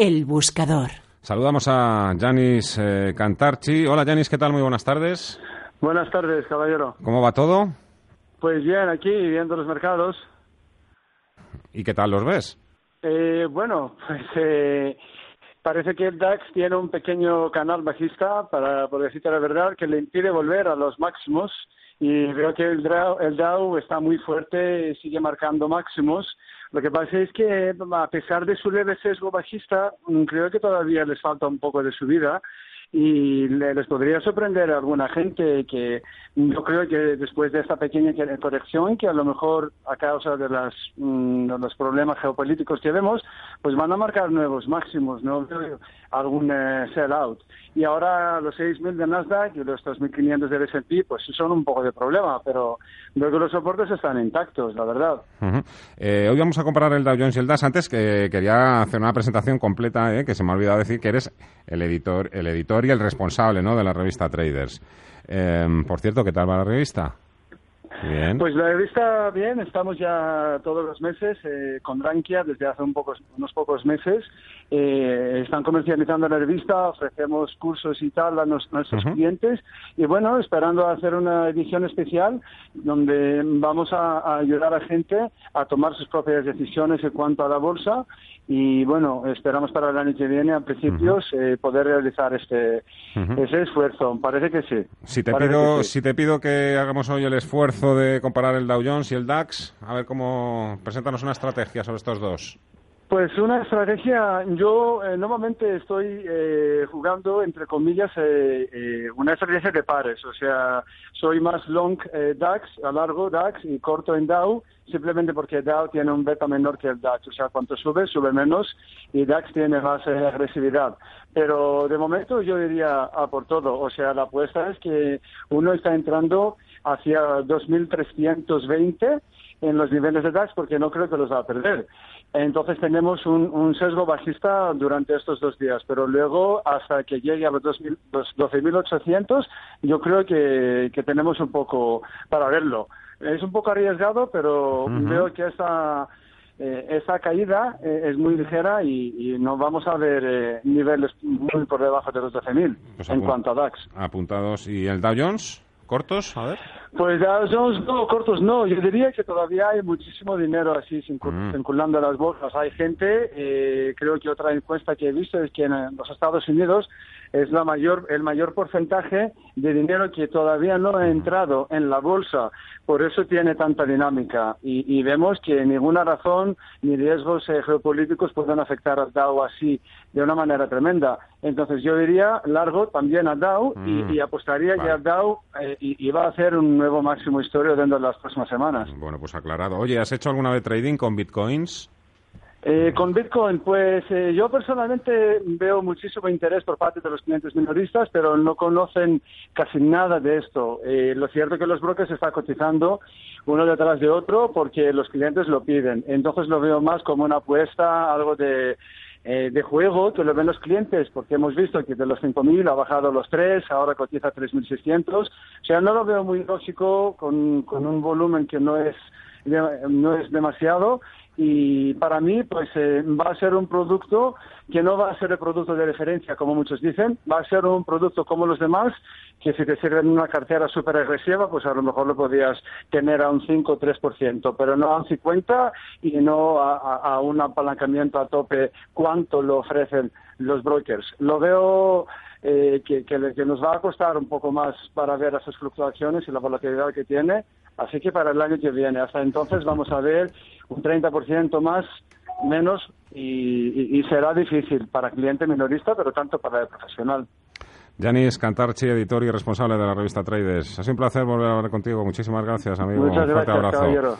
El buscador. Saludamos a Janis eh, Cantarchi. Hola Janis, ¿qué tal? Muy buenas tardes. Buenas tardes, caballero. ¿Cómo va todo? Pues bien, aquí viendo los mercados. ¿Y qué tal los ves? Eh, bueno, pues eh, parece que el DAX tiene un pequeño canal bajista, para por decirte la verdad, que le impide volver a los máximos. Y veo que el Dow, el Dow está muy fuerte, sigue marcando máximos. Lo que pasa es que, a pesar de su leve sesgo bajista, mm, creo que todavía les falta un poco de subida y les podría sorprender a alguna gente que yo creo que después de esta pequeña corrección que a lo mejor a causa mm, de los problemas geopolíticos que vemos pues van a marcar nuevos máximos no algún eh, sell out y ahora los 6.000 de Nasdaq y los 2.500 del S&P pues son un poco de problema pero creo que los soportes están intactos la verdad. Eh, hoy vamos a comparar el Dow Jones y el DAS antes que quería hacer una presentación completa eh, que se me ha olvidado decir que eres el editor el editor y el responsable ¿no? de la revista Traders. Em, por cierto, ¿qué tal va la revista? Bien. Pues la revista, bien, estamos ya todos los meses eh, con Rankia desde hace un pocos, unos pocos meses. Eh, están comercializando la revista, ofrecemos cursos y tal a nuestros clientes. Y bueno, esperando hacer una edición especial donde vamos a, ayudar a gente a tomar sus propias decisiones en cuanto a la bolsa. Y bueno, esperamos para el año que viene, a principios, eh, poder realizar este ese esfuerzo. Parece que sí. Si te, pido, si te pido que hagamos hoy el esfuerzo de comparar el Dow Jones y el DAX. A ver cómo preséntanos una estrategia sobre estos dos. Pues una estrategia, yo eh, normalmente estoy eh, jugando, entre comillas, eh, una estrategia de pares, o sea, soy más long DAX, a largo DAX y corto en Dow, simplemente porque Dow tiene un beta menor que el DAX, o sea, cuanto sube, sube menos y DAX tiene más agresividad. Pero de momento yo diría a por todo, o sea, la apuesta es que uno está entrando hacia 2.320 en los niveles de DAX porque no creo que los va a perder. Entonces tenemos un, sesgo bajista durante estos dos días, pero luego hasta que llegue a los 12.800 yo creo que, tenemos un poco para verlo. Es un poco arriesgado, pero veo que esa, eh, esa caída eh, es muy ligera y, no vamos a ver eh, niveles muy por debajo de los 12.000 pues en cuanto a DAX. Apuntados. ¿Y el Dow Jones? ¿Cortos? A ver. Pues no, cortos no. Yo diría que todavía hay muchísimo dinero así mm. circulando las bolsas. Hay gente, eh, creo que otra encuesta que he visto es que en los Estados Unidos es la mayor, el mayor porcentaje de dinero que todavía no ha entrado en la bolsa. Por eso tiene tanta dinámica. Y, vemos que ninguna razón ni riesgos eh, geopolíticos pueden afectar al Dow así de una manera tremenda. Entonces yo diría largo también a y, mm. apostaría que a Dow eh, iba a hacer un nuevo máximo histórico dentro de las próximas semanas. Bueno, pues aclarado. Oye, ¿has hecho alguna vez trading con bitcoins? Eh, con Bitcoin, pues eh, yo personalmente veo muchísimo interés por parte de los clientes minoristas, pero no conocen casi nada de esto. Eh, lo cierto es que los brokers están cotizando uno detrás de otro porque los clientes lo piden. Entonces lo veo más como una apuesta, algo de, de juego que lo ven los clientes, porque hemos visto que de los 5.000 ha bajado a los 3, ahora cotiza 3.600. O sea, no lo veo muy lógico con, con un volumen que no es, no es demasiado y para mí pues eh, va a ser un producto que no va a ser el producto de referencia como muchos dicen, va a ser un producto como los demás que si te sirve en una cartera súper agresiva pues a lo mejor lo podrías tener a un 5 o 3%, pero no a un 50 y no a, un apalancamiento a tope cuánto lo ofrecen los brokers. Lo veo eh, que, nos va a costar un poco más para ver esas fluctuaciones y la volatilidad que tiene. Así que para el año que viene, hasta entonces vamos a ver un 30% más, menos, y, será difícil para cliente minorista, pero tanto para el profesional. Yanis Cantarchi, editor y responsable de la revista Traders. Ha sido un placer volver a hablar contigo. Muchísimas gracias, amigo. Muchas gracias, caballero.